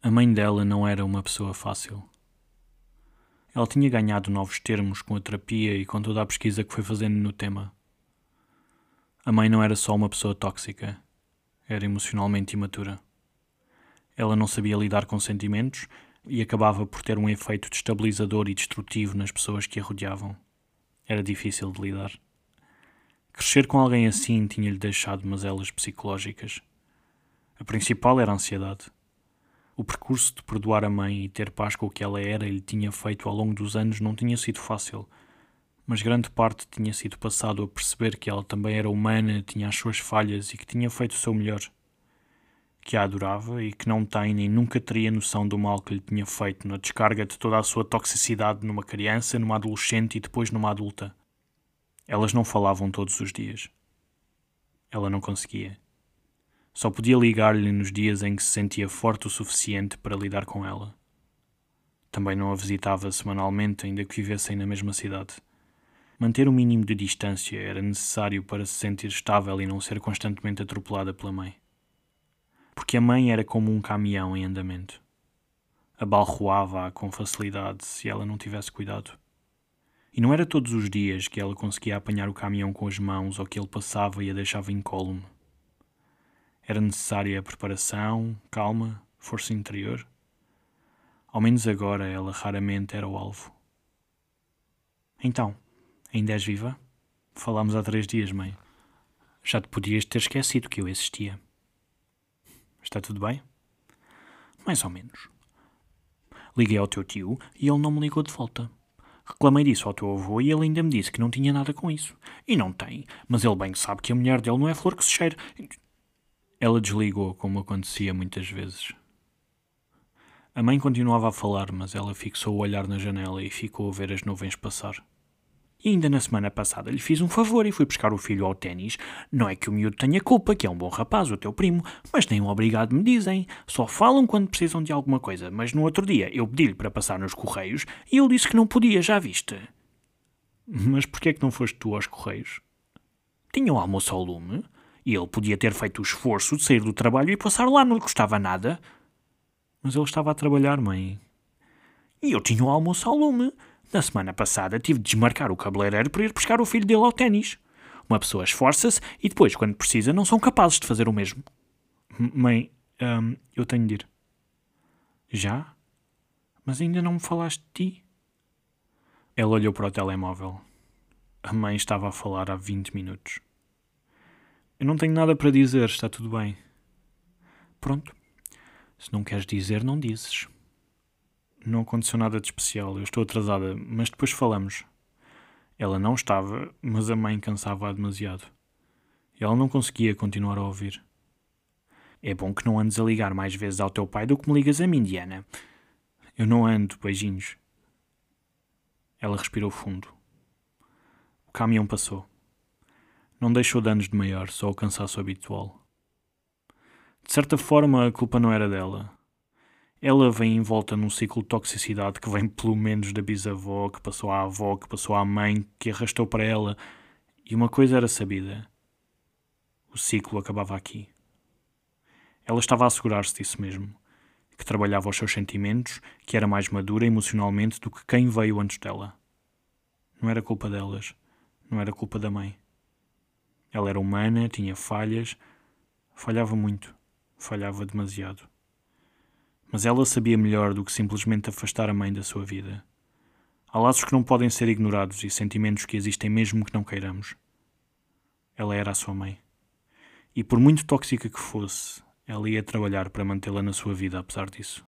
A mãe dela não era uma pessoa fácil. Ela tinha ganhado novos termos com a terapia e com toda a pesquisa que foi fazendo no tema. A mãe não era só uma pessoa tóxica, era emocionalmente imatura. Ela não sabia lidar com sentimentos e acabava por ter um efeito destabilizador e destrutivo nas pessoas que a rodeavam. Era difícil de lidar. Crescer com alguém assim tinha-lhe deixado mazelas psicológicas. A principal era a ansiedade. O percurso de perdoar a mãe e ter paz com o que ela era e lhe tinha feito ao longo dos anos não tinha sido fácil, mas grande parte tinha sido passado a perceber que ela também era humana, tinha as suas falhas e que tinha feito o seu melhor. Que a adorava e que não tem nem nunca teria noção do mal que lhe tinha feito na descarga de toda a sua toxicidade numa criança, numa adolescente e depois numa adulta. Elas não falavam todos os dias. Ela não conseguia. Só podia ligar-lhe nos dias em que se sentia forte o suficiente para lidar com ela. Também não a visitava semanalmente, ainda que vivessem na mesma cidade. Manter o um mínimo de distância era necessário para se sentir estável e não ser constantemente atropelada pela mãe. Porque a mãe era como um caminhão em andamento. Abalroava-a com facilidade se ela não tivesse cuidado. E não era todos os dias que ela conseguia apanhar o caminhão com as mãos ou que ele passava e a deixava incólume. Era necessária preparação, calma, força interior. Ao menos agora ela raramente era o alvo. Então, ainda és viva? Falámos há três dias, mãe. Já te podias ter esquecido que eu existia. Está tudo bem? Mais ou menos. Liguei ao teu tio e ele não me ligou de volta. Reclamei disso ao teu avô e ele ainda me disse que não tinha nada com isso. E não tem, mas ele bem sabe que a mulher dele não é flor que se cheira. Ela desligou, como acontecia muitas vezes. A mãe continuava a falar, mas ela fixou o olhar na janela e ficou a ver as nuvens passar. E ainda na semana passada lhe fiz um favor e fui buscar o filho ao ténis. Não é que o miúdo tenha culpa, que é um bom rapaz, o teu primo, mas nem um obrigado me dizem. Só falam quando precisam de alguma coisa. Mas no outro dia eu pedi-lhe para passar nos correios e ele disse que não podia, já viste? Mas porquê é que não foste tu aos correios? Tinha o almoço ao lume e ele podia ter feito o esforço de sair do trabalho e passar lá, não lhe custava nada. Mas ele estava a trabalhar, mãe. E eu tinha o almoço ao lume. Na semana passada tive de desmarcar o cabeleireiro para ir buscar o filho dele ao ténis. Uma pessoa esforça-se e depois, quando precisa, não são capazes de fazer o mesmo. Mãe, hum, eu tenho de ir. Já? Mas ainda não me falaste de ti? Ela olhou para o telemóvel. A mãe estava a falar há 20 minutos. Eu não tenho nada para dizer, está tudo bem. Pronto. Se não queres dizer, não dizes. Não aconteceu nada de especial, eu estou atrasada, mas depois falamos. Ela não estava, mas a mãe cansava-a demasiado. Ela não conseguia continuar a ouvir. É bom que não andes a ligar mais vezes ao teu pai do que me ligas a mim, Diana. Eu não ando, beijinhos. Ela respirou fundo. O caminhão passou. Não deixou danos de maior, só o cansaço habitual. De certa forma, a culpa não era dela. Ela vem envolta num ciclo de toxicidade que vem pelo menos da bisavó, que passou à avó, que passou à mãe, que arrastou para ela. E uma coisa era sabida: o ciclo acabava aqui. Ela estava a assegurar-se disso mesmo, que trabalhava os seus sentimentos, que era mais madura emocionalmente do que quem veio antes dela. Não era culpa delas, não era culpa da mãe. Ela era humana, tinha falhas, falhava muito, falhava demasiado. Mas ela sabia melhor do que simplesmente afastar a mãe da sua vida. Há laços que não podem ser ignorados e sentimentos que existem mesmo que não queiramos. Ela era a sua mãe. E por muito tóxica que fosse, ela ia trabalhar para mantê-la na sua vida apesar disso.